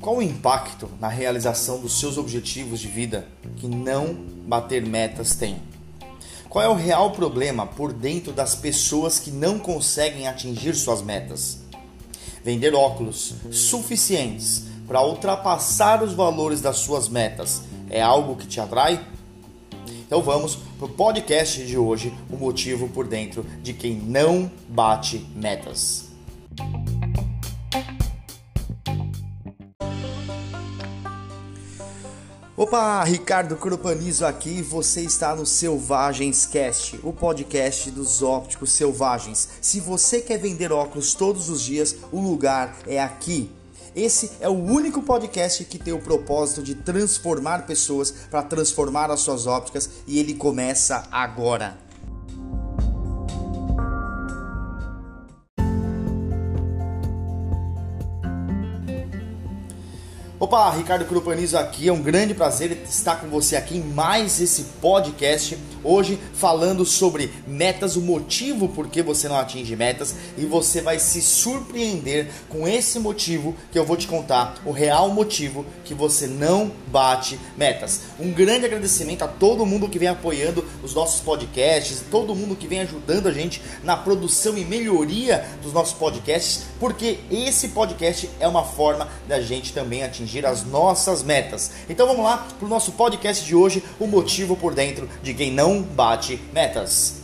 Qual o impacto na realização dos seus objetivos de vida que não bater metas tem? Qual é o real problema por dentro das pessoas que não conseguem atingir suas metas? Vender óculos suficientes para ultrapassar os valores das suas metas é algo que te atrai? Então vamos para o podcast de hoje, o motivo por dentro de quem não bate metas. Opa, Ricardo Cropanizo aqui, você está no Selvagens Cast, o podcast dos ópticos selvagens. Se você quer vender óculos todos os dias, o lugar é aqui. Esse é o único podcast que tem o propósito de transformar pessoas para transformar as suas ópticas e ele começa agora. Opa, Ricardo Crupanizo aqui, é um grande prazer estar com você aqui em mais esse podcast. Hoje falando sobre metas, o motivo por que você não atinge metas e você vai se surpreender com esse motivo que eu vou te contar, o real motivo que você não bate metas. Um grande agradecimento a todo mundo que vem apoiando os nossos podcasts, todo mundo que vem ajudando a gente na produção e melhoria dos nossos podcasts, porque esse podcast é uma forma da gente também atingir as nossas metas. Então vamos lá para o nosso podcast de hoje, o motivo por dentro de quem não bate metas.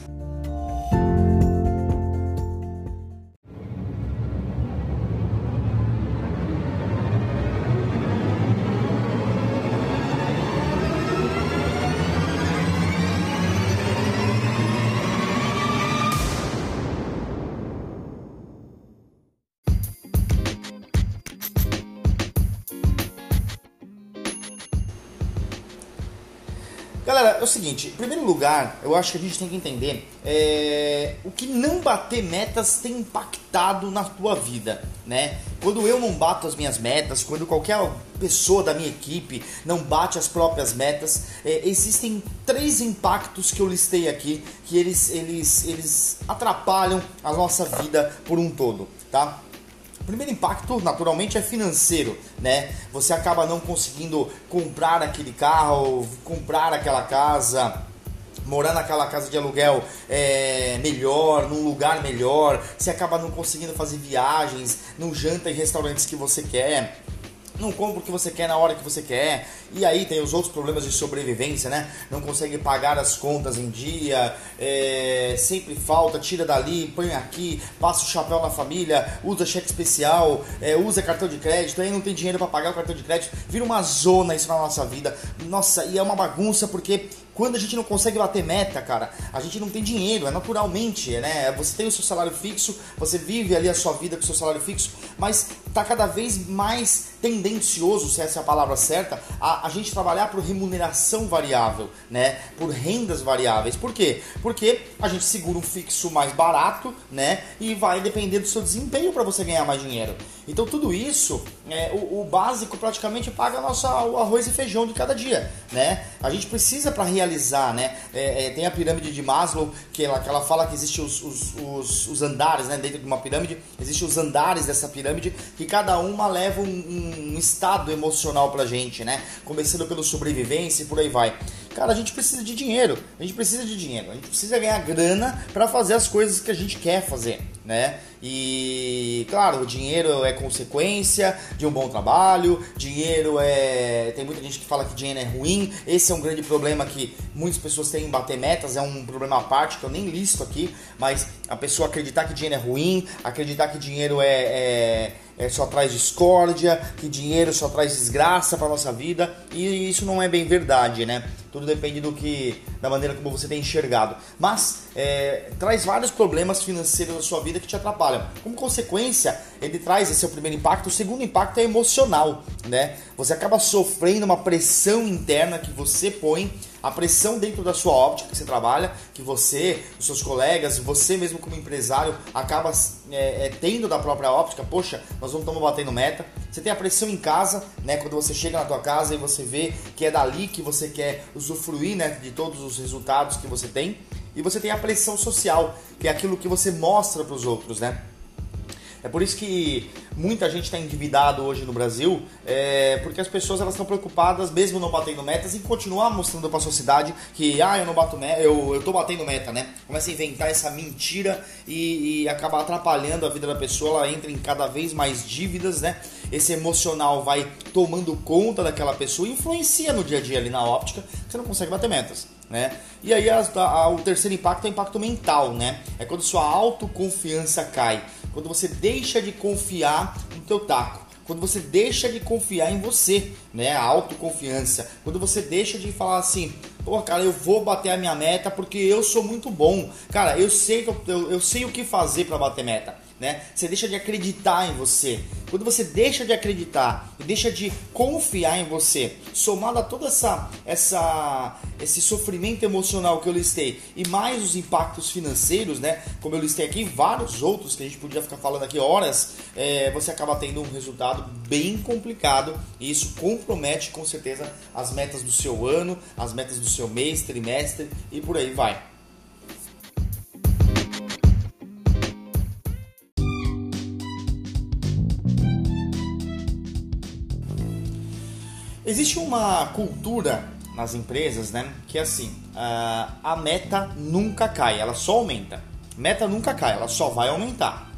Seguinte, em primeiro lugar, eu acho que a gente tem que entender é, o que não bater metas tem impactado na tua vida, né? Quando eu não bato as minhas metas, quando qualquer pessoa da minha equipe não bate as próprias metas, é, existem três impactos que eu listei aqui que eles, eles, eles atrapalham a nossa vida por um todo, tá? Primeiro impacto, naturalmente, é financeiro, né? Você acaba não conseguindo comprar aquele carro, comprar aquela casa, morar naquela casa de aluguel é, melhor, num lugar melhor, você acaba não conseguindo fazer viagens, não janta em restaurantes que você quer não compra o que você quer na hora que você quer. E aí tem os outros problemas de sobrevivência, né? Não consegue pagar as contas em dia, é, sempre falta, tira dali, põe aqui, passa o chapéu na família, usa cheque especial, é, usa cartão de crédito, aí não tem dinheiro para pagar o cartão de crédito. Vira uma zona isso na nossa vida. Nossa, e é uma bagunça porque quando a gente não consegue bater meta, cara, a gente não tem dinheiro, é naturalmente, né? Você tem o seu salário fixo, você vive ali a sua vida com o seu salário fixo, mas tá cada vez mais tendencioso, se essa é a palavra certa, a, a gente trabalhar por remuneração variável, né? Por rendas variáveis. Por quê? Porque a gente segura um fixo mais barato, né? E vai depender do seu desempenho para você ganhar mais dinheiro. Então tudo isso, é, o, o básico praticamente paga nossa, o arroz e feijão de cada dia, né? A gente precisa para realizar, né? É, é, tem a pirâmide de Maslow que ela, que ela fala que existem os, os, os, os, andares, né? Dentro de uma pirâmide, existem os andares dessa pirâmide que cada uma leva um, um estado emocional pra gente, né? Começando pelo sobrevivência e por aí vai. Cara, a gente precisa de dinheiro. A gente precisa de dinheiro. A gente precisa ganhar grana para fazer as coisas que a gente quer fazer, né? E claro, o dinheiro é consequência de um bom trabalho. Dinheiro é. Tem muita gente que fala que dinheiro é ruim. Esse é um grande problema que muitas pessoas têm em bater metas. É um problema à parte que eu nem listo aqui. Mas a pessoa acreditar que dinheiro é ruim, acreditar que dinheiro é, é é, só traz discórdia, que dinheiro só traz desgraça para nossa vida e isso não é bem verdade, né? Tudo depende do que, da maneira como você tem enxergado. Mas é, traz vários problemas financeiros na sua vida que te atrapalham. Como consequência, ele traz esse é o primeiro impacto. O segundo impacto é emocional, né? Você acaba sofrendo uma pressão interna que você põe a pressão dentro da sua óptica que você trabalha, que você, os seus colegas, você mesmo como empresário acaba é, é, tendo da própria óptica, poxa, nós não estamos batendo meta. Você tem a pressão em casa, né? Quando você chega na tua casa e você vê que é dali que você quer usufruir, né? De todos os resultados que você tem. E você tem a pressão social, que é aquilo que você mostra para os outros, né? É por isso que muita gente está endividado hoje no Brasil, é, porque as pessoas elas estão preocupadas, mesmo não batendo metas, em continuar mostrando para a sociedade que ah, eu não bato meta, eu, eu tô batendo meta, né? Começa a inventar essa mentira e, e acaba atrapalhando a vida da pessoa, ela entra em cada vez mais dívidas, né? Esse emocional vai tomando conta daquela pessoa, influencia no dia a dia ali na óptica, você não consegue bater metas. Né? E aí a, a, o terceiro impacto é o impacto mental, né? É quando sua autoconfiança cai quando você deixa de confiar no teu taco, quando você deixa de confiar em você, né? A autoconfiança. Quando você deixa de falar assim, pô, cara, eu vou bater a minha meta porque eu sou muito bom. Cara, eu sei eu, eu sei o que fazer para bater meta né? Você deixa de acreditar em você. Quando você deixa de acreditar e deixa de confiar em você, somado a toda essa, essa esse sofrimento emocional que eu listei e mais os impactos financeiros, né? Como eu listei aqui, vários outros que a gente podia ficar falando aqui horas, é, você acaba tendo um resultado bem complicado e isso compromete com certeza as metas do seu ano, as metas do seu mês, trimestre e por aí vai. Existe uma cultura nas empresas, né? Que é assim, uh, a meta nunca cai, ela só aumenta. Meta nunca cai, ela só vai aumentar.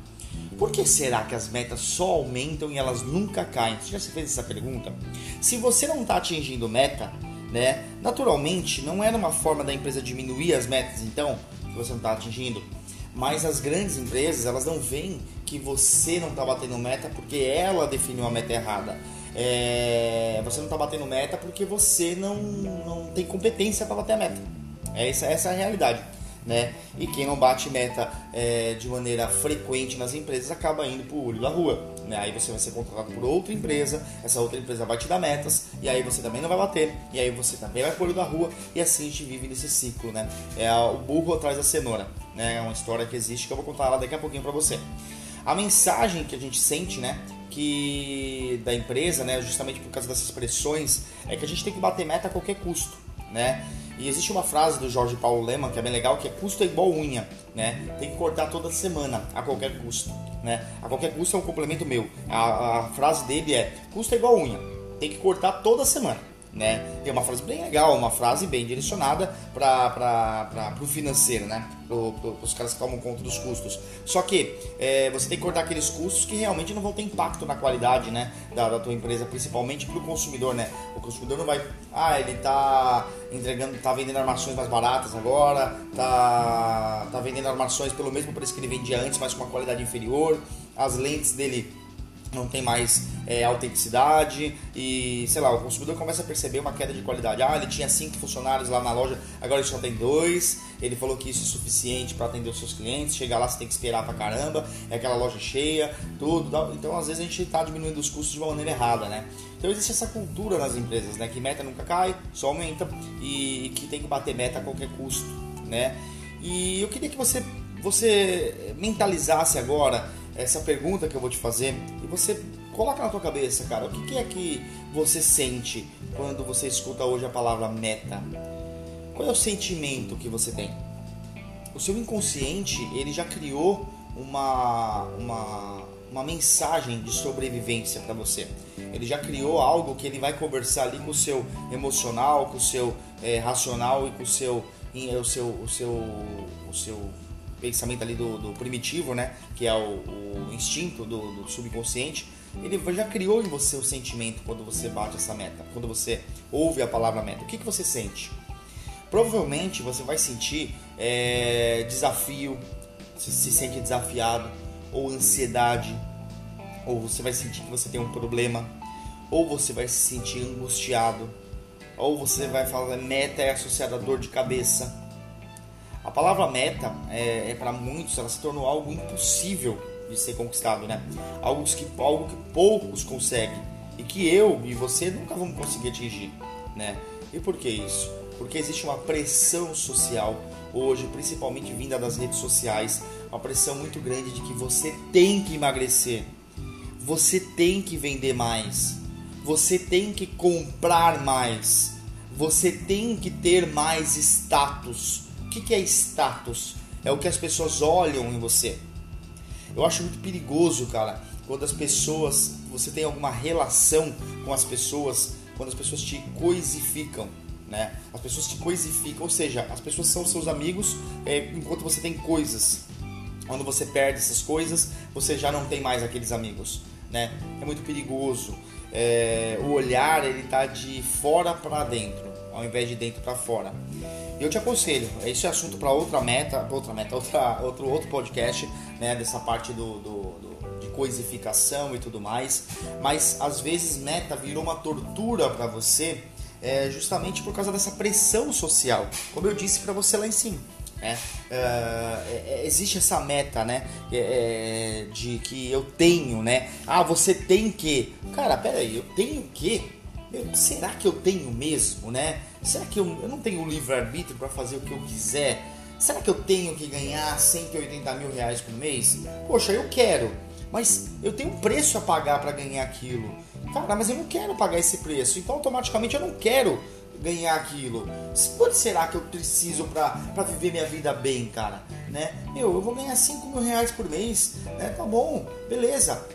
Por que será que as metas só aumentam e elas nunca caem? Você já se fez essa pergunta? Se você não está atingindo meta, né? Naturalmente, não é uma forma da empresa diminuir as metas, então, que você não está atingindo. Mas as grandes empresas, elas não veem que você não está batendo meta porque ela definiu a meta errada é, você não está batendo meta porque você não, não tem competência para bater a meta. É essa, essa é a realidade. Né? E quem não bate meta é, de maneira frequente nas empresas acaba indo para o olho da rua. Né? Aí você vai ser contratado por outra empresa, essa outra empresa vai te dar metas, e aí você também não vai bater, e aí você também vai para o olho da rua, e assim a gente vive nesse ciclo. Né? É o burro atrás da cenoura. Né? É uma história que existe que eu vou contar ela daqui a pouquinho para você. A mensagem que a gente sente, né, que da empresa, né, justamente por causa dessas pressões, é que a gente tem que bater meta a qualquer custo, né? E existe uma frase do Jorge Paulo Leman que é bem legal, que é custo é igual unha, né? Tem que cortar toda semana a qualquer custo, né? A qualquer custo é um complemento meu. A, a frase dele é custo é igual unha, tem que cortar toda semana né? é uma frase bem legal, uma frase bem direcionada para o financeiro, né? Para os caras que tomam conta dos custos. Só que é, você tem que cortar aqueles custos que realmente não vão ter impacto na qualidade, né? Da, da tua empresa, principalmente para o consumidor, né? O consumidor não vai, ah, ele tá entregando, tá vendendo armações mais baratas agora, tá, tá vendendo armações pelo mesmo preço que ele vendia antes, mas com uma qualidade inferior. As lentes dele não tem mais é, autenticidade e, sei lá, o consumidor começa a perceber uma queda de qualidade. Ah, ele tinha cinco funcionários lá na loja, agora ele só tem dois. Ele falou que isso é suficiente para atender os seus clientes. Chegar lá você tem que esperar pra caramba, é aquela loja cheia, tudo. Então, às vezes a gente está diminuindo os custos de uma maneira errada, né? Então existe essa cultura nas empresas, né? Que meta nunca cai, só aumenta e que tem que bater meta a qualquer custo, né? E eu queria que você você mentalizasse agora essa pergunta que eu vou te fazer e você coloca na tua cabeça, cara, o que é que você sente quando você escuta hoje a palavra meta? Qual é o sentimento que você tem? O seu inconsciente, ele já criou uma, uma, uma mensagem de sobrevivência para você. Ele já criou algo que ele vai conversar ali com o seu emocional, com o seu é, racional e com o seu, o seu, o seu, o seu pensamento ali do, do primitivo, né? Que é o, o instinto do, do, subconsciente. Ele já criou em você o sentimento quando você bate essa meta, quando você ouve a palavra meta. O que, que você sente? Provavelmente você vai sentir é, desafio, se, se sente desafiado, ou ansiedade, ou você vai sentir que você tem um problema, ou você vai se sentir angustiado, ou você vai falar meta é associada a dor de cabeça a palavra meta é, é para muitos ela se tornou algo impossível de ser conquistado, né? Algo que, algo que poucos conseguem e que eu e você nunca vamos conseguir atingir, né? E por que isso? Porque existe uma pressão social hoje, principalmente vinda das redes sociais, uma pressão muito grande de que você tem que emagrecer, você tem que vender mais, você tem que comprar mais, você tem que ter mais status, que, que é status? É o que as pessoas olham em você. Eu acho muito perigoso, cara, quando as pessoas, você tem alguma relação com as pessoas, quando as pessoas te coisificam, né? As pessoas te coisificam, ou seja, as pessoas são seus amigos é, enquanto você tem coisas. Quando você perde essas coisas, você já não tem mais aqueles amigos, né? É muito perigoso. É, o olhar ele tá de fora para dentro, ao invés de dentro para fora. Eu te aconselho, esse é assunto para outra meta, outra meta, outra, outro outro podcast, né? Dessa parte do, do, do de coisificação e tudo mais. Mas às vezes meta virou uma tortura para você é, justamente por causa dessa pressão social, como eu disse para você lá em cima. Né? Uh, existe essa meta, né? É, de que eu tenho, né? Ah, você tem que. Cara, peraí, eu tenho que? Será que eu tenho mesmo, né? Será que eu, eu não tenho livre-arbítrio para fazer o que eu quiser? Será que eu tenho que ganhar 180 mil reais por mês? Poxa, eu quero, mas eu tenho um preço a pagar para ganhar aquilo. Cara, mas eu não quero pagar esse preço, então automaticamente eu não quero ganhar aquilo. Quanto será que eu preciso para viver minha vida bem, cara? Né? Meu, eu vou ganhar 5 mil reais por mês, né? Tá bom, beleza.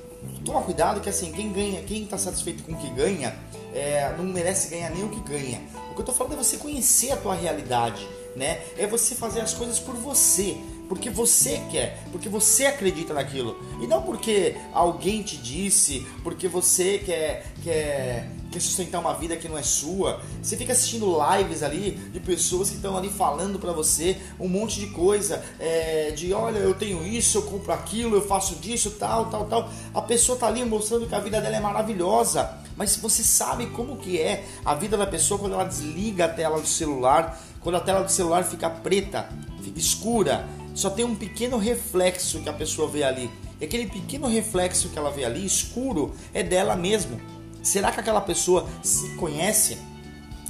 Toma cuidado que assim, quem ganha, quem tá satisfeito com o que ganha, é, não merece ganhar nem o que ganha. O que eu tô falando é você conhecer a tua realidade, né? É você fazer as coisas por você porque você quer, porque você acredita naquilo. E não porque alguém te disse, porque você quer, quer, quer sustentar uma vida que não é sua. Você fica assistindo lives ali de pessoas que estão ali falando para você um monte de coisa, é, de olha, eu tenho isso, eu compro aquilo, eu faço disso, tal, tal, tal. A pessoa tá ali mostrando que a vida dela é maravilhosa. Mas você sabe como que é a vida da pessoa quando ela desliga a tela do celular, quando a tela do celular fica preta, fica escura, só tem um pequeno reflexo que a pessoa vê ali. E aquele pequeno reflexo que ela vê ali, escuro, é dela mesmo. Será que aquela pessoa se conhece?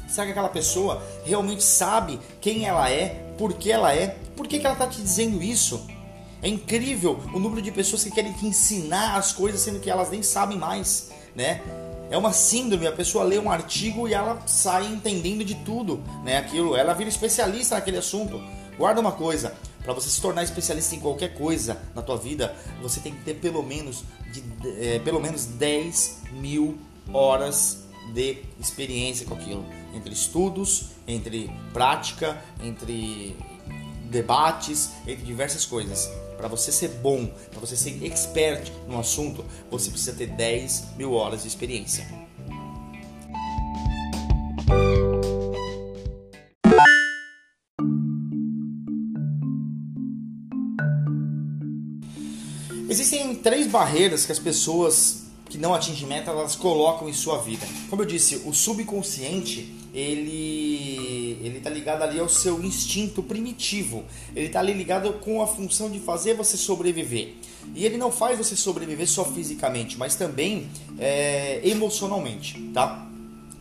Será que aquela pessoa realmente sabe quem ela é, por que ela é, por que, que ela está te dizendo isso? É incrível o número de pessoas que querem te ensinar as coisas sendo que elas nem sabem mais, né? É uma síndrome, a pessoa lê um artigo e ela sai entendendo de tudo, né? Aquilo, ela vira especialista naquele assunto. Guarda uma coisa, para você se tornar especialista em qualquer coisa na tua vida, você tem que ter pelo menos, de, é, pelo menos 10 mil horas de experiência com aquilo. Entre estudos, entre prática, entre debates, entre diversas coisas. Para você ser bom, para você ser expert no assunto, você precisa ter 10 mil horas de experiência. Existem três barreiras que as pessoas que não atingem meta elas colocam em sua vida. Como eu disse, o subconsciente ele ele tá ligado ali ao seu instinto primitivo. Ele tá ali ligado com a função de fazer você sobreviver. E ele não faz você sobreviver só fisicamente, mas também é, emocionalmente, tá?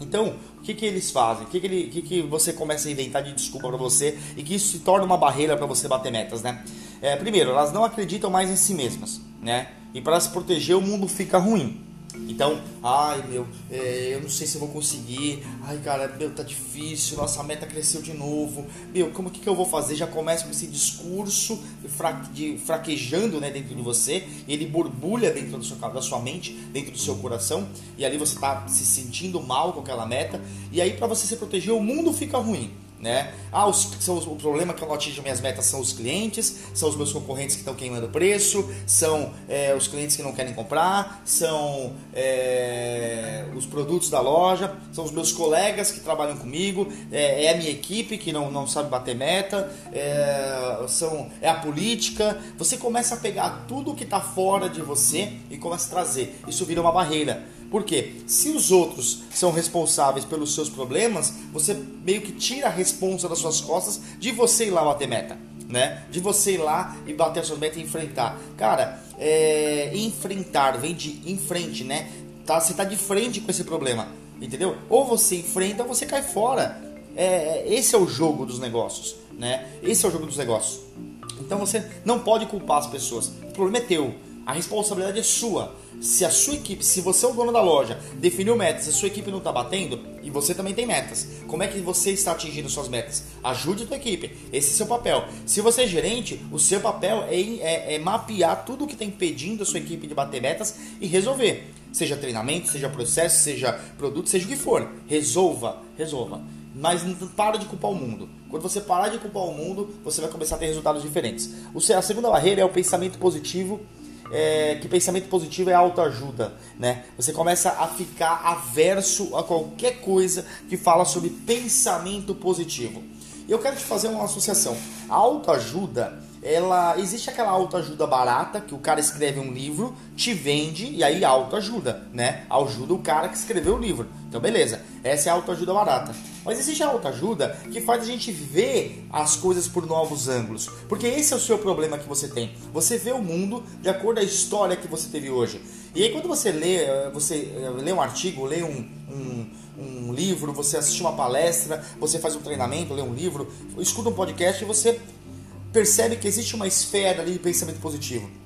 Então, o que, que eles fazem? O que, que, ele, que, que você começa a inventar de desculpa para você e que isso se torna uma barreira para você bater metas, né? É, primeiro, elas não acreditam mais em si mesmas, né? E para se proteger, o mundo fica ruim. Então, ai meu, é, eu não sei se eu vou conseguir. Ai cara, meu, tá difícil. Nossa meta cresceu de novo. Meu, como que, que eu vou fazer? Já começa com esse discurso de fraquejando né, dentro de você. Ele borbulha dentro do seu, da sua mente, dentro do seu coração. E ali você tá se sentindo mal com aquela meta. E aí, para você se proteger, o mundo fica ruim né? Ah, os, são, o problema que eu não atinjo minhas metas são os clientes, são os meus concorrentes que estão queimando preço, são é, os clientes que não querem comprar, são é, os produtos da loja, são os meus colegas que trabalham comigo, é, é a minha equipe que não, não sabe bater meta, é, são, é a política. Você começa a pegar tudo que está fora de você e começa a trazer. Isso vira uma barreira. Porque se os outros são responsáveis pelos seus problemas, você meio que tira a responsa das suas costas de você ir lá bater meta, né? De você ir lá e bater a sua meta e enfrentar. Cara, é, enfrentar vem de em frente, né? Tá, você tá de frente com esse problema, entendeu? Ou você enfrenta ou você cai fora. É, esse é o jogo dos negócios, né? Esse é o jogo dos negócios. Então você não pode culpar as pessoas. O problema é teu. A responsabilidade é sua. Se a sua equipe, se você é o dono da loja, definiu metas, a sua equipe não está batendo, e você também tem metas. Como é que você está atingindo suas metas? Ajude a tua equipe. Esse é seu papel. Se você é gerente, o seu papel é, é, é mapear tudo o que está impedindo a sua equipe de bater metas e resolver. Seja treinamento, seja processo, seja produto, seja o que for. Resolva, resolva. Mas não para de culpar o mundo. Quando você parar de culpar o mundo, você vai começar a ter resultados diferentes. A segunda barreira é o pensamento positivo é, que pensamento positivo é autoajuda, né? Você começa a ficar averso a qualquer coisa que fala sobre pensamento positivo. Eu quero te fazer uma associação. A autoajuda ela existe aquela autoajuda barata que o cara escreve um livro, te vende e aí autoajuda, né? Ajuda o cara que escreveu o livro. Então beleza, essa é a autoajuda barata. Mas existe a autoajuda que faz a gente ver as coisas por novos ângulos. Porque esse é o seu problema que você tem. Você vê o mundo de acordo com a história que você teve hoje. E aí quando você lê, eh, você eh, lê um artigo, lê um, um, um livro, você assiste uma palestra, você faz um treinamento, lê um livro, escuta um podcast e você percebe que existe uma esfera ali de pensamento positivo.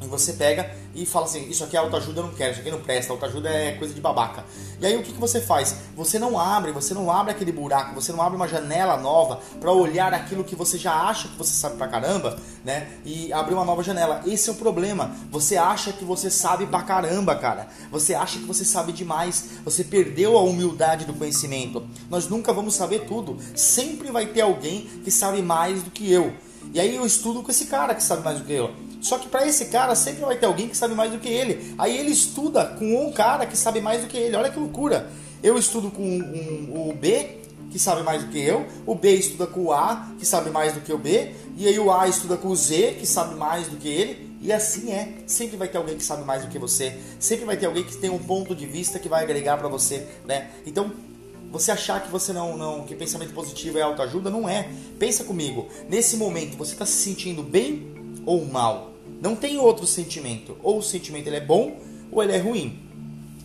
E você pega e fala assim: Isso aqui é autoajuda, eu não quero, isso aqui não presta, autoajuda é coisa de babaca. E aí o que, que você faz? Você não abre, você não abre aquele buraco, você não abre uma janela nova para olhar aquilo que você já acha que você sabe pra caramba, né? E abrir uma nova janela. Esse é o problema. Você acha que você sabe pra caramba, cara. Você acha que você sabe demais. Você perdeu a humildade do conhecimento. Nós nunca vamos saber tudo. Sempre vai ter alguém que sabe mais do que eu. E aí eu estudo com esse cara que sabe mais do que eu. Só que para esse cara sempre vai ter alguém que sabe mais do que ele. Aí ele estuda com um cara que sabe mais do que ele. Olha que loucura. Eu estudo com um, um, o B, que sabe mais do que eu. O B estuda com o A, que sabe mais do que o B. E aí o A estuda com o Z, que sabe mais do que ele. E assim é. Sempre vai ter alguém que sabe mais do que você. Sempre vai ter alguém que tem um ponto de vista que vai agregar para você, né? Então você achar que você não, não que pensamento positivo é autoajuda, não é. Pensa comigo, nesse momento você está se sentindo bem ou mal? Não tem outro sentimento. Ou o sentimento ele é bom ou ele é ruim.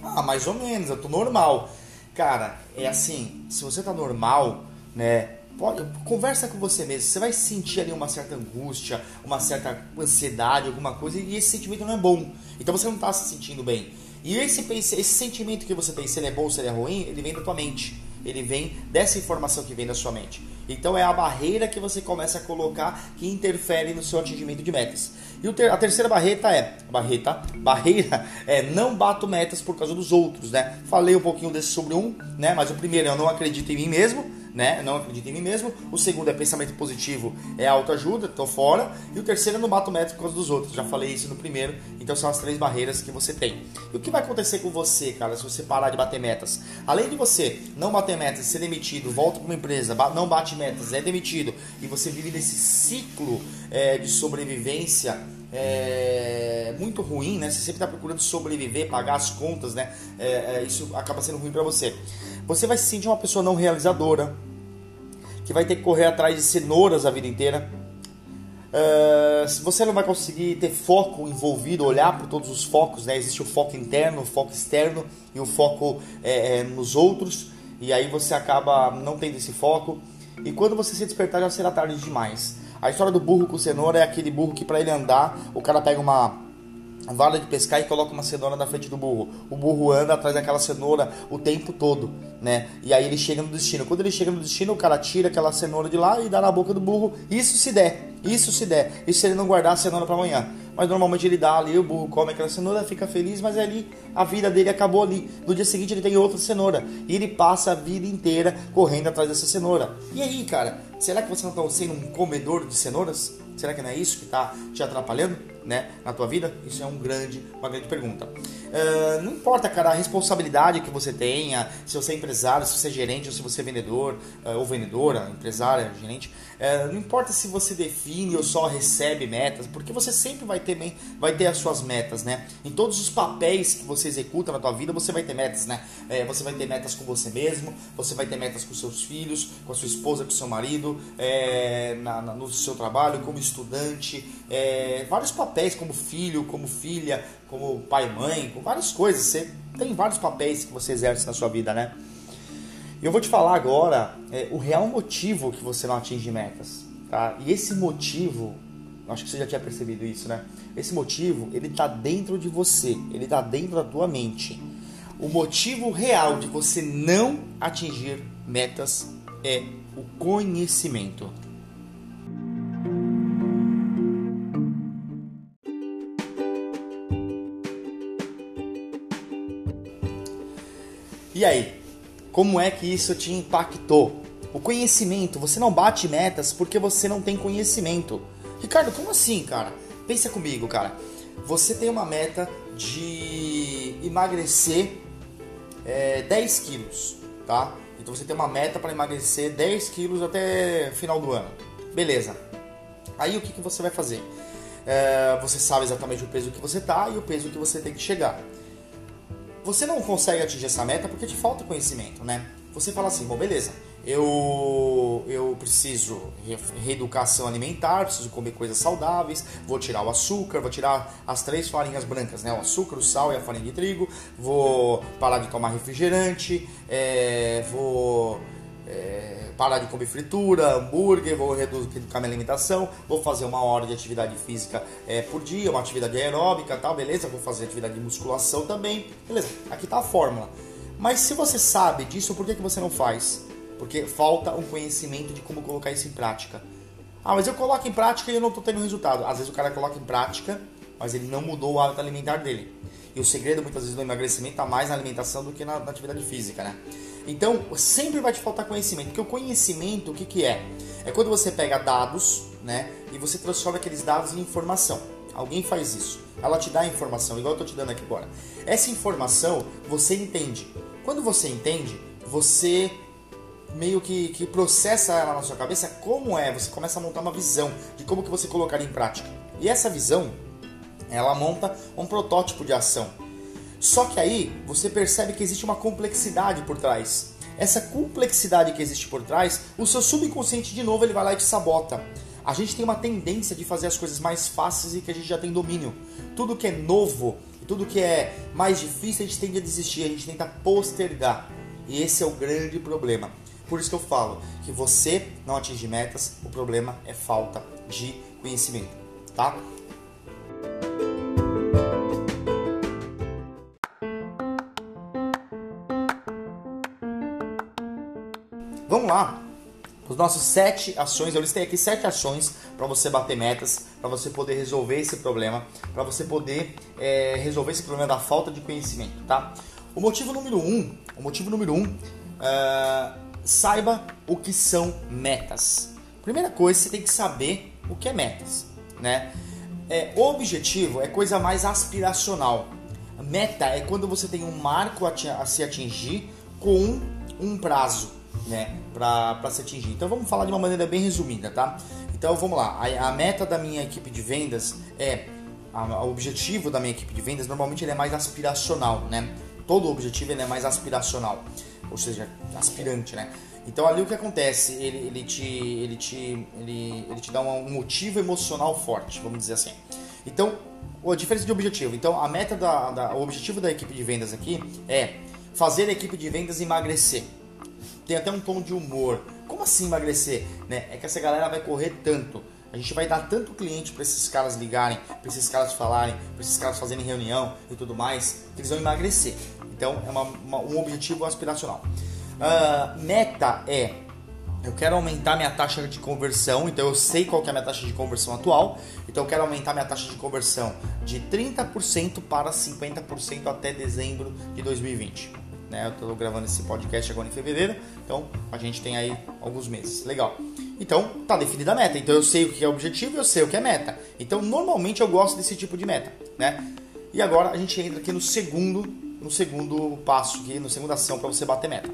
Ah, mais ou menos, eu tô normal. Cara, é assim, se você tá normal, né? Pode, conversa com você mesmo. Você vai sentir ali uma certa angústia, uma certa ansiedade, alguma coisa, e esse sentimento não é bom. Então você não está se sentindo bem. E esse, esse sentimento que você tem, se ele é bom ou se ele é ruim, ele vem da tua mente. Ele vem dessa informação que vem da sua mente. Então é a barreira que você começa a colocar que interfere no seu atingimento de metas. E ter, a terceira barreira é barreira, barreira é não bato metas por causa dos outros, né? Falei um pouquinho desse sobre um, né? Mas o primeiro é eu não acredito em mim mesmo né? Não acredito em mim mesmo. O segundo é pensamento positivo, é autoajuda, tô fora. E o terceiro é não bato meta por causa dos outros. Já falei isso no primeiro. Então são as três barreiras que você tem. E o que vai acontecer com você, cara, se você parar de bater metas? Além de você não bater metas, ser demitido, volta para uma empresa, não bate metas, é demitido e você vive nesse ciclo é, de sobrevivência é, muito ruim, né? Você sempre está procurando sobreviver, pagar as contas, né? É, é, isso acaba sendo ruim para você. Você vai se sentir uma pessoa não realizadora, que vai ter que correr atrás de cenouras a vida inteira. Uh, você não vai conseguir ter foco envolvido, olhar para todos os focos, né? Existe o foco interno, o foco externo e o foco é, é, nos outros. E aí você acaba não tendo esse foco. E quando você se despertar já será tarde demais. A história do burro com cenoura é aquele burro que para ele andar, o cara pega uma vara de pescar e coloca uma cenoura na frente do burro. O burro anda atrás daquela cenoura o tempo todo, né? E aí ele chega no destino. Quando ele chega no destino, o cara tira aquela cenoura de lá e dá na boca do burro. Isso se der, isso se der. Isso se ele não guardar a cenoura para amanhã mas normalmente ele dá ali, o burro come aquela cenoura, fica feliz, mas ali a vida dele acabou ali. No dia seguinte ele tem outra cenoura e ele passa a vida inteira correndo atrás dessa cenoura. E aí, cara, será que você não está sendo um comedor de cenouras? Será que não é isso que está te atrapalhando? Né, na tua vida? Isso é um grande, uma grande pergunta. Uh, não importa, cara, a responsabilidade que você tenha, se você é empresário, se você é gerente, ou se você é vendedor, uh, ou vendedora, empresária, gerente, uh, não importa se você define ou só recebe metas, porque você sempre vai ter, vai ter as suas metas, né? Em todos os papéis que você executa na tua vida, você vai ter metas, né? você vai ter metas com você mesmo, você vai ter metas com seus filhos, com a sua esposa, com seu marido, na, na, no seu trabalho, como estudante, vários papéis papéis como filho, como filha, como pai e mãe, com várias coisas. Você tem vários papéis que você exerce na sua vida, né? Eu vou te falar agora é, o real motivo que você não atinge metas, tá? E esse motivo, Acho que você já tinha percebido isso, né? Esse motivo, ele tá dentro de você, ele tá dentro da tua mente. O motivo real de você não atingir metas é o conhecimento. E aí, como é que isso te impactou? O conhecimento, você não bate metas porque você não tem conhecimento. Ricardo, como assim, cara? Pensa comigo, cara. Você tem uma meta de emagrecer é, 10 quilos, tá? Então você tem uma meta para emagrecer 10 quilos até final do ano. Beleza. Aí o que, que você vai fazer? É, você sabe exatamente o peso que você tá e o peso que você tem que chegar. Você não consegue atingir essa meta porque te falta conhecimento, né? Você fala assim, bom, beleza, eu, eu preciso reeducação alimentar, preciso comer coisas saudáveis, vou tirar o açúcar, vou tirar as três farinhas brancas, né? O açúcar, o sal e a farinha de trigo, vou parar de tomar refrigerante, é, vou é, parar de comer fritura, hambúrguer, vou reduzir a minha alimentação, vou fazer uma hora de atividade física é, por dia, uma atividade aeróbica tal, beleza? Vou fazer atividade de musculação também, beleza? Aqui tá a fórmula. Mas se você sabe disso, por que, que você não faz? Porque falta um conhecimento de como colocar isso em prática. Ah, mas eu coloco em prática e eu não estou tendo resultado. Às vezes o cara coloca em prática, mas ele não mudou o hábito alimentar dele. E o segredo muitas vezes do emagrecimento está mais na alimentação do que na, na, atividade física, né? Então sempre vai te faltar conhecimento, porque o conhecimento o que, que é? É quando você pega dados, né, e você transforma aqueles dados em informação. Alguém faz isso. Ela te dá a informação, igual eu estou te dando aqui agora. Essa informação você entende. Quando você entende, você meio que, que processa ela na sua cabeça como é, você começa a montar uma visão de como que você colocaria em prática. E essa visão, ela monta um protótipo de ação. Só que aí você percebe que existe uma complexidade por trás. Essa complexidade que existe por trás, o seu subconsciente de novo ele vai lá e te sabota. A gente tem uma tendência de fazer as coisas mais fáceis e que a gente já tem domínio. Tudo que é novo, tudo que é mais difícil, a gente tende a desistir, a gente tenta postergar. E esse é o grande problema. Por isso que eu falo que você não atinge metas, o problema é falta de conhecimento, tá? Os nossos sete ações, eu listei aqui sete ações para você bater metas, para você poder resolver esse problema, para você poder é, resolver esse problema da falta de conhecimento, tá? O motivo número um, o motivo número um, uh, saiba o que são metas. Primeira coisa, você tem que saber o que é metas, né? É, objetivo é coisa mais aspiracional. Meta é quando você tem um marco a, a se atingir com um prazo, né, para se atingir. Então vamos falar de uma maneira bem resumida, tá? Então vamos lá. A, a meta da minha equipe de vendas é o objetivo da minha equipe de vendas normalmente ele é mais aspiracional, né? Todo objetivo ele é mais aspiracional ou seja, aspirante, né? Então ali o que acontece, ele, ele, te, ele, te, ele, ele te dá um motivo emocional forte, vamos dizer assim. Então, a diferença de objetivo. Então, a meta da, da, o objetivo da equipe de vendas aqui é fazer a equipe de vendas emagrecer. Tem até um tom de humor. Como assim emagrecer? Né? É que essa galera vai correr tanto. A gente vai dar tanto cliente para esses caras ligarem, para esses caras falarem, para esses caras fazerem reunião e tudo mais, que eles vão emagrecer. Então é uma, uma, um objetivo aspiracional. Uh, meta é eu quero aumentar minha taxa de conversão, então eu sei qual é a minha taxa de conversão atual, então eu quero aumentar minha taxa de conversão de 30% para 50% até dezembro de 2020. Né? Eu estou gravando esse podcast agora em fevereiro, então a gente tem aí alguns meses. Legal. Então tá definida a meta, então eu sei o que é objetivo, eu sei o que é meta. Então normalmente eu gosto desse tipo de meta, né? E agora a gente entra aqui no segundo no segundo passo, aqui, na segunda ação para você bater meta.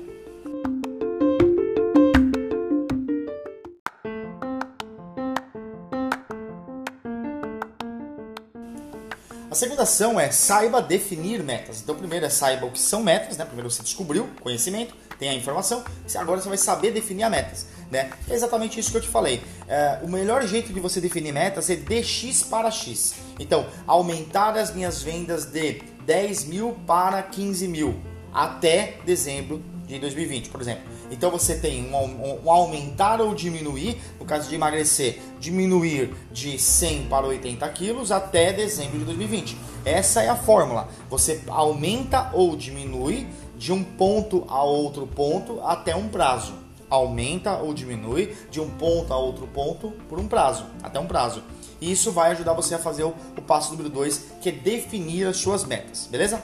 A segunda ação é saiba definir metas. Então, primeiro é saiba o que são metas, né? Primeiro você descobriu conhecimento, tem a informação, agora você vai saber definir as metas, né? É exatamente isso que eu te falei. É, o melhor jeito de você definir metas é de X para X. Então, aumentar as minhas vendas de 10 mil para 15 mil até dezembro de 2020, por exemplo. Então você tem um, um, aumentar ou diminuir, no caso de emagrecer, diminuir de 100 para 80 quilos até dezembro de 2020. Essa é a fórmula. Você aumenta ou diminui de um ponto a outro ponto até um prazo. Aumenta ou diminui de um ponto a outro ponto por um prazo, até um prazo. E isso vai ajudar você a fazer o, o passo número 2, que é definir as suas metas, beleza?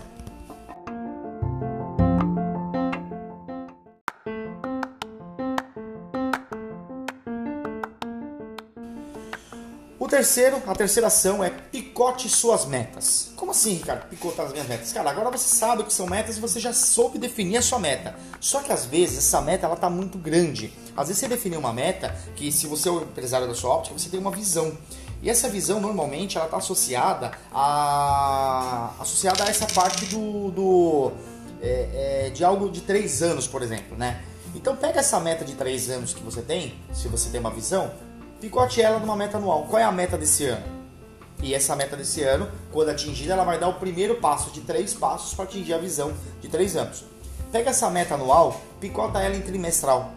Terceiro, a terceira ação é picote suas metas. Como assim, Ricardo? Picotar as minhas metas? Cara, agora você sabe o que são metas e você já soube definir a sua meta. Só que às vezes essa meta ela tá muito grande. Às vezes você definiu uma meta que se você é o empresário da sua óptica, você tem uma visão. E essa visão normalmente ela está associada a associada a essa parte do, do é, é, de algo de três anos, por exemplo, né? Então pega essa meta de três anos que você tem, se você tem uma visão, picote ela numa meta anual. Qual é a meta desse ano? E essa meta desse ano, quando atingida, ela vai dar o primeiro passo de três passos para atingir a visão de três anos. Pega essa meta anual, picota ela em trimestral.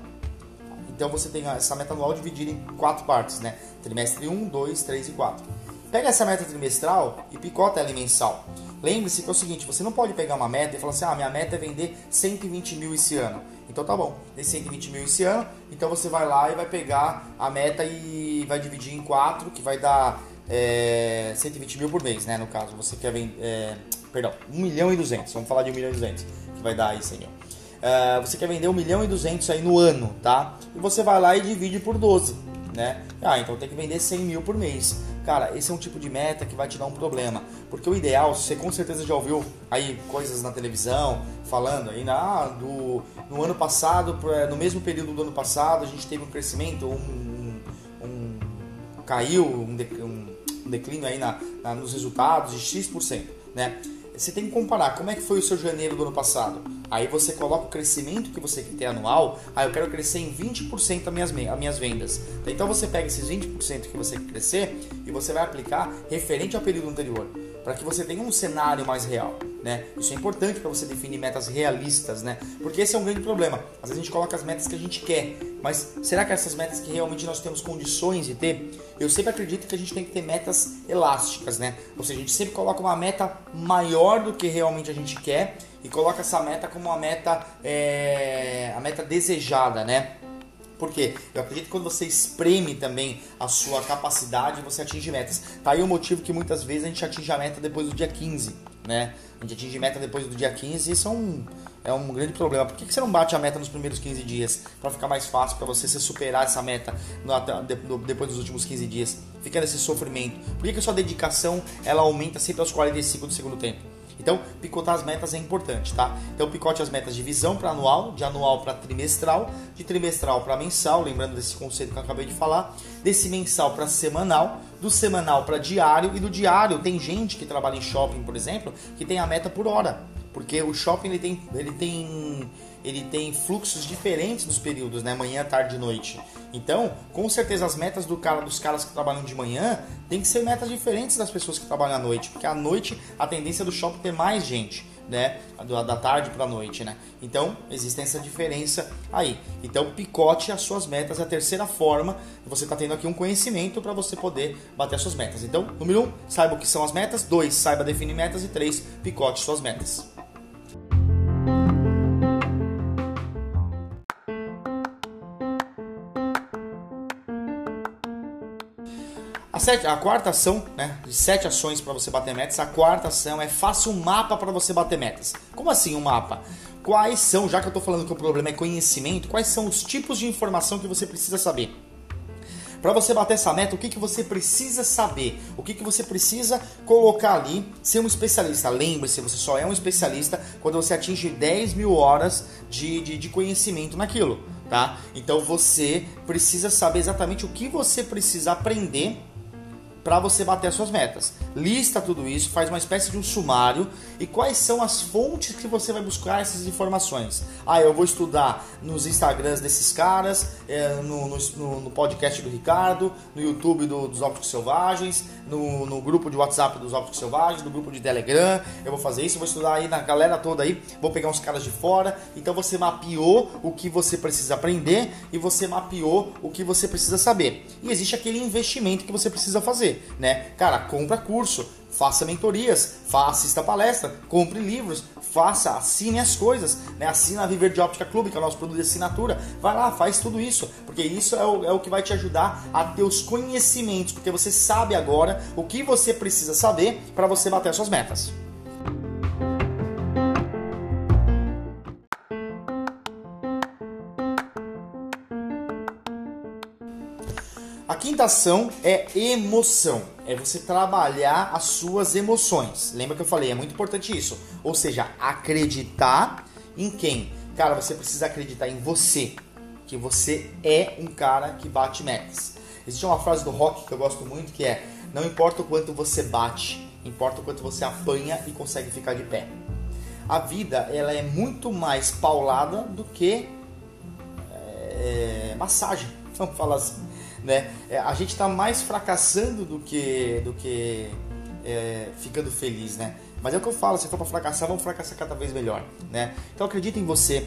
Então você tem essa meta anual dividida em quatro partes, né? Trimestre 1, 2, 3 e 4. Pega essa meta trimestral e picota ela em mensal. Lembre-se que é o seguinte, você não pode pegar uma meta e falar assim, ah, minha meta é vender 120 mil esse ano. Então tá bom, tem 120 mil esse ano, então você vai lá e vai pegar a meta e vai dividir em quatro, que vai dar é, 120 mil por mês, né? No caso, você quer vender, é, perdão, 1 milhão e 200, vamos falar de 1 milhão e 200, que vai dar aí, senhor. Uh, você quer vender 1 milhão e 200 aí no ano, tá? E você vai lá e divide por 12, né? Ah, então tem que vender 100 mil por mês. Cara, esse é um tipo de meta que vai te dar um problema. Porque o ideal, você com certeza já ouviu aí coisas na televisão falando aí, ah, do, no ano passado, no mesmo período do ano passado, a gente teve um crescimento, um, um caiu, um, um declínio aí na, na, nos resultados de X%, né? Você tem que comparar como é que foi o seu janeiro do ano passado. Aí você coloca o crescimento que você quer ter anual. Aí eu quero crescer em 20% as minhas, as minhas vendas. Então você pega esses 20% que você quer crescer e você vai aplicar referente ao período anterior para que você tenha um cenário mais real, né? Isso é importante para você definir metas realistas, né? Porque esse é um grande problema. Às vezes a gente coloca as metas que a gente quer, mas será que essas metas que realmente nós temos condições de ter? Eu sempre acredito que a gente tem que ter metas elásticas, né? Ou seja, a gente sempre coloca uma meta maior do que realmente a gente quer e coloca essa meta como uma meta, é, a meta desejada, né? Porque eu acredito que quando você espreme também a sua capacidade, você atinge metas. Tá aí o motivo que muitas vezes a gente atinge a meta depois do dia 15, né? A gente atinge meta depois do dia 15 e isso é um, é um grande problema. Por que, que você não bate a meta nos primeiros 15 dias? Para ficar mais fácil para você se superar essa meta no, depois dos últimos 15 dias. Fica nesse sofrimento. Por que, que a sua dedicação ela aumenta sempre aos 45 do segundo tempo? Então, picotar as metas é importante, tá? Então, picote as metas de visão para anual, de anual para trimestral, de trimestral para mensal, lembrando desse conceito que eu acabei de falar, desse mensal para semanal, do semanal para diário e do diário. Tem gente que trabalha em shopping, por exemplo, que tem a meta por hora, porque o shopping ele tem, ele tem ele tem fluxos diferentes dos períodos, né? Manhã, tarde e noite. Então, com certeza as metas do cara, dos caras que trabalham de manhã tem que ser metas diferentes das pessoas que trabalham à noite, porque à noite a tendência do shopping é ter mais gente, né? Da tarde para a noite, né? Então, existe essa diferença aí. Então, picote as suas metas é a terceira forma. Você está tendo aqui um conhecimento para você poder bater as suas metas. Então, número um, saiba o que são as metas. Dois, saiba definir metas. E três, picote suas metas. A, sete, a quarta ação, né, de sete ações para você bater metas, a quarta ação é faça um mapa para você bater metas. Como assim um mapa? Quais são, já que eu estou falando que o problema é conhecimento, quais são os tipos de informação que você precisa saber? Para você bater essa meta, o que, que você precisa saber? O que, que você precisa colocar ali? Ser um especialista. Lembre-se, você só é um especialista quando você atinge 10 mil horas de, de, de conhecimento naquilo. Tá? Então você precisa saber exatamente o que você precisa aprender para você bater as suas metas. Lista tudo isso, faz uma espécie de um sumário e quais são as fontes que você vai buscar essas informações. Ah, eu vou estudar nos Instagrams desses caras, é, no, no, no, podcast do Ricardo, no YouTube do, dos Ópticos Selvagens, no, no, grupo de WhatsApp dos Ópticos Selvagens, no grupo de Telegram. Eu vou fazer isso, vou estudar aí na galera toda aí, vou pegar uns caras de fora. Então você mapeou o que você precisa aprender e você mapeou o que você precisa saber. E existe aquele investimento que você precisa fazer, né? Cara, compra curso, faça mentorias, faça assista palestra, compre livros, faça, assine as coisas, né? Assina a Viver de Óptica Clube, que é o nosso produto de assinatura. Vai lá, faz tudo isso, porque isso é o, é o que vai te ajudar a ter os conhecimentos, porque você sabe agora o que você precisa saber para você bater as suas metas. A quinta ação é emoção. É você trabalhar as suas emoções. Lembra que eu falei? É muito importante isso. Ou seja, acreditar em quem? Cara, você precisa acreditar em você. Que você é um cara que bate metas. Existe uma frase do rock que eu gosto muito que é: Não importa o quanto você bate, importa o quanto você apanha e consegue ficar de pé. A vida ela é muito mais paulada do que é, massagem, vamos falar assim né? É, a gente está mais fracassando do que, do que é, ficando feliz, né? Mas é o que eu falo, se for para fracassar, vamos fracassar cada vez melhor, né? Então acredita em você.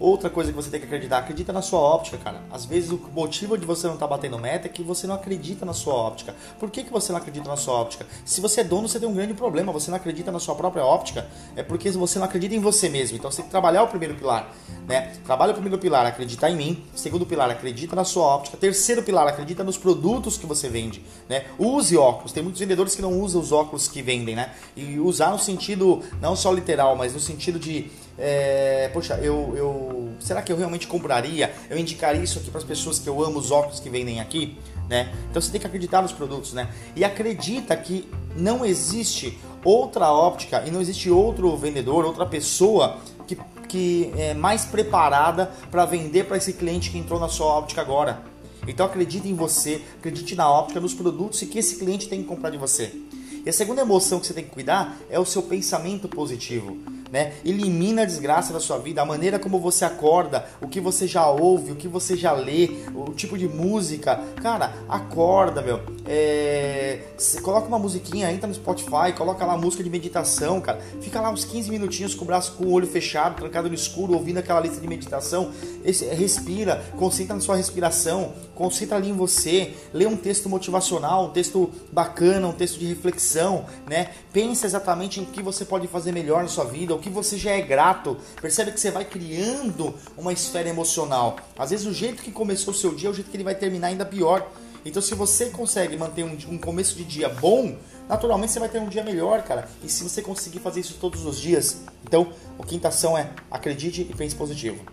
Outra coisa que você tem que acreditar, acredita na sua óptica, cara. Às vezes o motivo de você não estar tá batendo meta é que você não acredita na sua óptica. Por que, que você não acredita na sua óptica? Se você é dono, você tem um grande problema. Você não acredita na sua própria óptica, é porque você não acredita em você mesmo. Então você tem que trabalhar o primeiro pilar, né? Trabalha o primeiro pilar, acreditar em mim. Segundo pilar, acredita na sua óptica. Terceiro pilar, acredita nos produtos que você vende, né? Use óculos. Tem muitos vendedores que não usam os óculos que vendem, né? E usar no sentido não só literal, mas no sentido de é, poxa, eu, eu, será que eu realmente compraria? Eu indicaria isso aqui para as pessoas que eu amo os óculos que vendem aqui, né? Então você tem que acreditar nos produtos, né? E acredita que não existe outra óptica e não existe outro vendedor, outra pessoa que, que é mais preparada para vender para esse cliente que entrou na sua óptica agora. Então acredite em você, acredite na óptica, nos produtos e que esse cliente tem que comprar de você. E a segunda emoção que você tem que cuidar é o seu pensamento positivo né? Elimina a desgraça da sua vida, a maneira como você acorda, o que você já ouve, o que você já lê, o tipo de música. Cara, acorda, meu. É... coloca uma musiquinha, entra no Spotify, coloca lá música de meditação, cara. Fica lá uns 15 minutinhos com o braço com o olho fechado, trancado no escuro, ouvindo aquela lista de meditação. Respira, concentra na sua respiração, concentra ali em você, lê um texto motivacional, um texto bacana, um texto de reflexão, né? Pensa exatamente em que você pode fazer melhor na sua vida o que você já é grato. Percebe que você vai criando uma esfera emocional. Às vezes o jeito que começou o seu dia é o jeito que ele vai terminar ainda pior. Então se você consegue manter um, um começo de dia bom, naturalmente você vai ter um dia melhor, cara. E se você conseguir fazer isso todos os dias, então a quinta ação é acredite e pense positivo.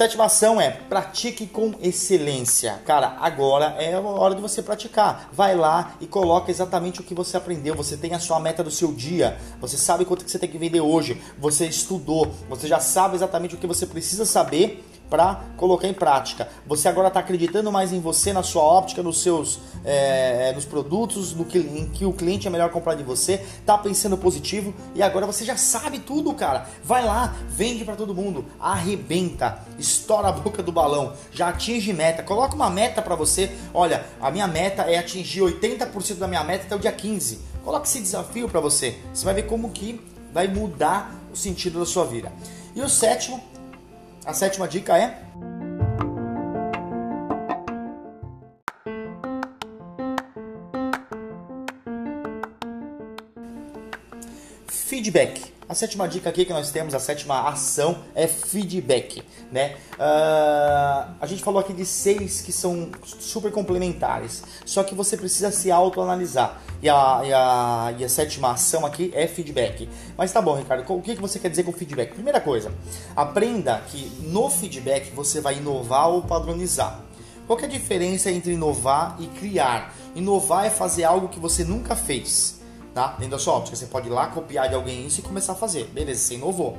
Sétima ação é pratique com excelência. Cara, agora é a hora de você praticar. Vai lá e coloca exatamente o que você aprendeu. Você tem a sua meta do seu dia. Você sabe quanto que você tem que vender hoje. Você estudou. Você já sabe exatamente o que você precisa saber para colocar em prática. Você agora está acreditando mais em você, na sua óptica, nos seus é, nos produtos, no que, em que o cliente é melhor comprar de você, tá pensando positivo e agora você já sabe tudo, cara. Vai lá, vende para todo mundo, arrebenta, estoura a boca do balão, já atinge meta, coloca uma meta para você. Olha, a minha meta é atingir 80% da minha meta até o dia 15. Coloque esse desafio para você. Você vai ver como que vai mudar o sentido da sua vida. E o sétimo a sétima dica é. Feedback. A sétima dica aqui que nós temos, a sétima ação é feedback, né? Uh, a gente falou aqui de seis que são super complementares, só que você precisa se autoanalisar. E a, e, a, e a sétima ação aqui é feedback. Mas tá bom, Ricardo, o que, que você quer dizer com feedback? Primeira coisa, aprenda que no feedback você vai inovar ou padronizar. Qual é a diferença entre inovar e criar? Inovar é fazer algo que você nunca fez tá? Dentro da sua óptica. Você pode ir lá, copiar de alguém isso e começar a fazer. Beleza, você inovou.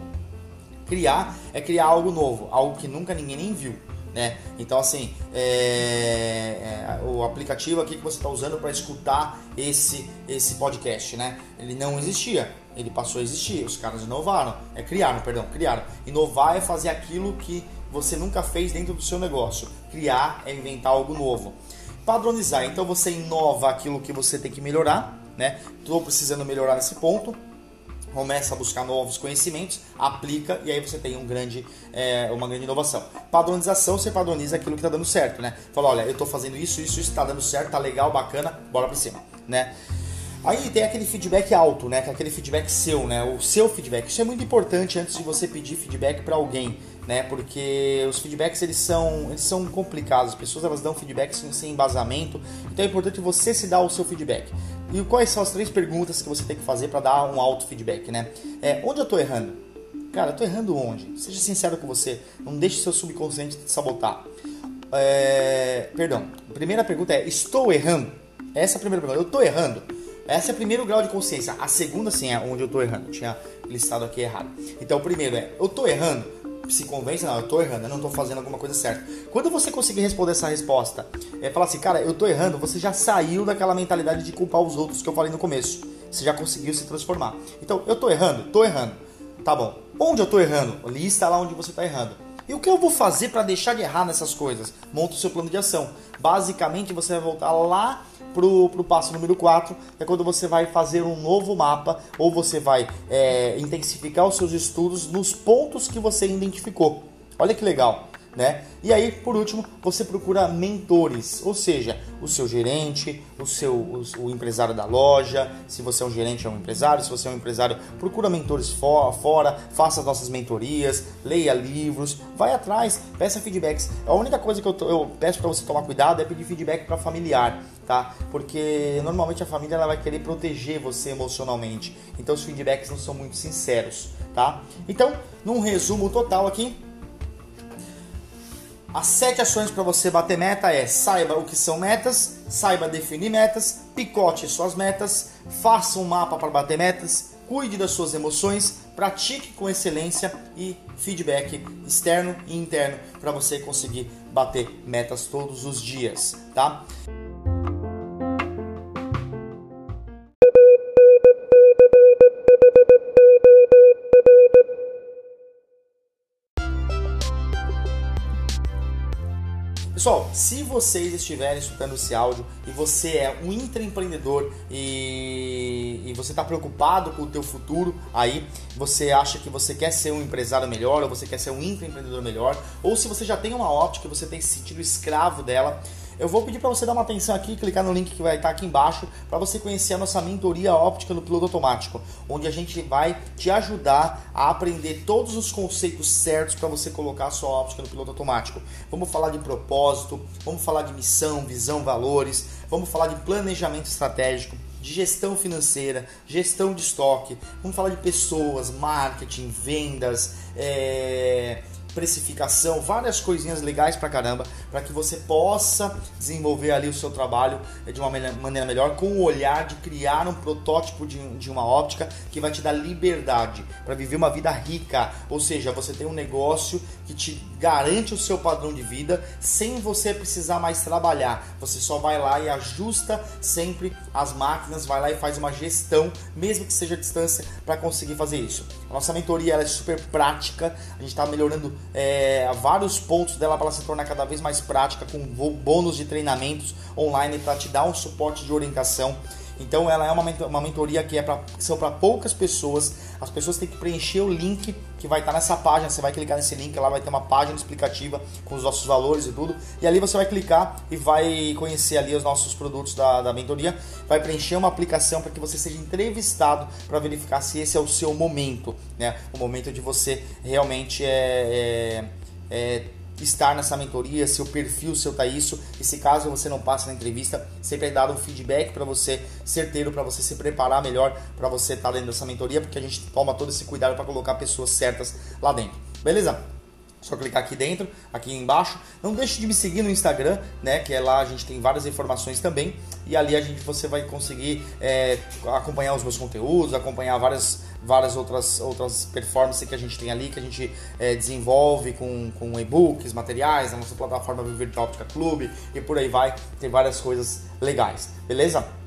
Criar é criar algo novo, algo que nunca ninguém nem viu. Né? Então, assim, é, é, o aplicativo aqui que você está usando para escutar esse, esse podcast, né? Ele não existia, ele passou a existir. Os caras inovaram, é criaram, perdão, criaram. Inovar é fazer aquilo que você nunca fez dentro do seu negócio. Criar é inventar algo novo. Padronizar, então você inova aquilo que você tem que melhorar, né? Estou precisando melhorar nesse ponto começa a buscar novos conhecimentos, aplica e aí você tem um grande, é, uma grande inovação. Padronização, você padroniza aquilo que está dando certo, né? Fala, olha, eu estou fazendo isso, isso, isso está dando certo, tá legal, bacana, bora para cima, né? Aí tem aquele feedback alto, né? É aquele feedback seu, né? O seu feedback. Isso é muito importante antes de você pedir feedback para alguém, né? Porque os feedbacks eles são, eles são complicados. As pessoas elas dão feedback sem, sem embasamento. Então é importante você se dar o seu feedback. E quais são as três perguntas que você tem que fazer para dar um auto feedback, né? É, onde eu estou errando? Cara, eu tô errando onde? Seja sincero com você. Não deixe seu subconsciente te sabotar. É, perdão. A primeira pergunta é: estou errando? Essa é a primeira pergunta. Eu estou errando? Essa é o primeiro grau de consciência. A segunda, sim, é onde eu estou errando. Eu tinha listado aqui errado. Então, o primeiro é: eu estou errando? Se convence, não, eu estou errando, eu não estou fazendo alguma coisa certa. Quando você conseguir responder essa resposta, é falar assim, cara, eu estou errando, você já saiu daquela mentalidade de culpar os outros que eu falei no começo. Você já conseguiu se transformar. Então, eu estou errando? Estou errando. Tá bom. Onde eu estou errando? Lista lá onde você está errando. E o que eu vou fazer para deixar de errar nessas coisas? Monta o seu plano de ação. Basicamente, você vai voltar lá pro, pro passo número 4, que é quando você vai fazer um novo mapa ou você vai é, intensificar os seus estudos nos pontos que você identificou. Olha que legal né? E aí, por último, você procura mentores, ou seja, o seu gerente, o seu o, o, empresário da loja, se você é um gerente é um empresário, se você é um empresário, procura mentores for, fora, faça as nossas mentorias, leia livros, vai atrás, peça feedbacks. A única coisa que eu, eu peço para você tomar cuidado é pedir feedback para familiar, tá? Porque normalmente a família ela vai querer proteger você emocionalmente, então os feedbacks não são muito sinceros, tá? Então, num resumo total aqui, as sete ações para você bater meta é saiba o que são metas, saiba definir metas, picote suas metas, faça um mapa para bater metas, cuide das suas emoções, pratique com excelência e feedback externo e interno para você conseguir bater metas todos os dias, tá? Pessoal, se vocês estiverem escutando esse áudio e você é um intraempreendedor e, e você está preocupado com o teu futuro, aí você acha que você quer ser um empresário melhor ou você quer ser um intraempreendedor melhor, ou se você já tem uma óptica e você tem se sentido escravo dela, eu vou pedir para você dar uma atenção aqui, clicar no link que vai estar aqui embaixo para você conhecer a nossa mentoria óptica no piloto automático, onde a gente vai te ajudar a aprender todos os conceitos certos para você colocar a sua óptica no piloto automático. Vamos falar de propósito, vamos falar de missão, visão, valores, vamos falar de planejamento estratégico, de gestão financeira, gestão de estoque, vamos falar de pessoas, marketing, vendas, é precificação, várias coisinhas legais pra caramba, para que você possa desenvolver ali o seu trabalho de uma maneira melhor, com o olhar de criar um protótipo de, de uma óptica que vai te dar liberdade para viver uma vida rica, ou seja, você tem um negócio que te garante o seu padrão de vida sem você precisar mais trabalhar. Você só vai lá e ajusta sempre as máquinas, vai lá e faz uma gestão, mesmo que seja a distância, para conseguir fazer isso. A nossa mentoria é super prática, a gente está melhorando é, vários pontos dela para ela se tornar cada vez mais prática, com bônus de treinamentos online para te dar um suporte de orientação. Então ela é uma, uma mentoria que é pra, são para poucas pessoas. As pessoas têm que preencher o link que vai estar tá nessa página. Você vai clicar nesse link, lá vai ter uma página explicativa com os nossos valores e tudo. E ali você vai clicar e vai conhecer ali os nossos produtos da, da mentoria. Vai preencher uma aplicação para que você seja entrevistado para verificar se esse é o seu momento, né? O momento de você realmente é, é, é estar nessa mentoria, seu perfil, seu tá isso. E se caso você não passa na entrevista, sempre é dado um feedback para você, certeiro, para você se preparar melhor para você estar tá dentro dessa mentoria, porque a gente toma todo esse cuidado para colocar pessoas certas lá dentro. Beleza? Só clicar aqui dentro, aqui embaixo. Não deixe de me seguir no Instagram, né? Que é lá a gente tem várias informações também. E ali a gente você vai conseguir é, acompanhar os meus conteúdos, acompanhar várias, várias outras, outras performances que a gente tem ali, que a gente é, desenvolve com, com e-books, materiais, na nossa plataforma Virtual Óptica Clube e por aí vai. Tem várias coisas legais, beleza?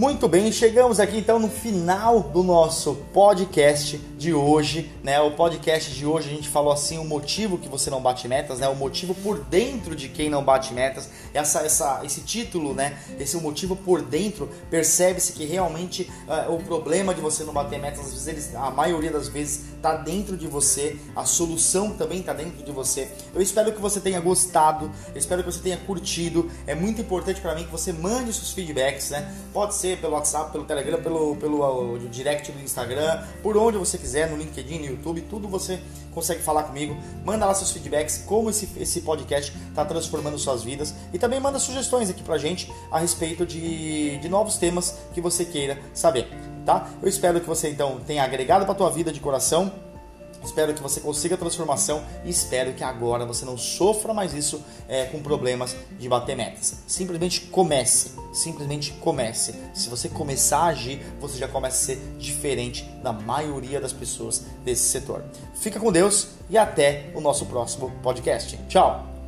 Muito bem, chegamos aqui então no final do nosso podcast de hoje, né? O podcast de hoje a gente falou assim o motivo que você não bate metas, né? O motivo por dentro de quem não bate metas. Essa, essa, esse título, né? Esse motivo por dentro percebe-se que realmente uh, o problema de você não bater metas, às vezes eles, a maioria das vezes está dentro de você. A solução também está dentro de você. Eu espero que você tenha gostado. Eu espero que você tenha curtido. É muito importante para mim que você mande seus feedbacks, né? Pode ser pelo WhatsApp, pelo Telegram, pelo, pelo direct do Instagram, por onde você quiser, no LinkedIn, no YouTube, tudo você consegue falar comigo. Manda lá seus feedbacks, como esse, esse podcast está transformando suas vidas. E também manda sugestões aqui pra gente a respeito de, de novos temas que você queira saber, tá? Eu espero que você então tenha agregado para tua vida de coração Espero que você consiga a transformação e espero que agora você não sofra mais isso é, com problemas de bater metas. Simplesmente comece, simplesmente comece. Se você começar a agir, você já começa a ser diferente da maioria das pessoas desse setor. Fica com Deus e até o nosso próximo podcast. Tchau!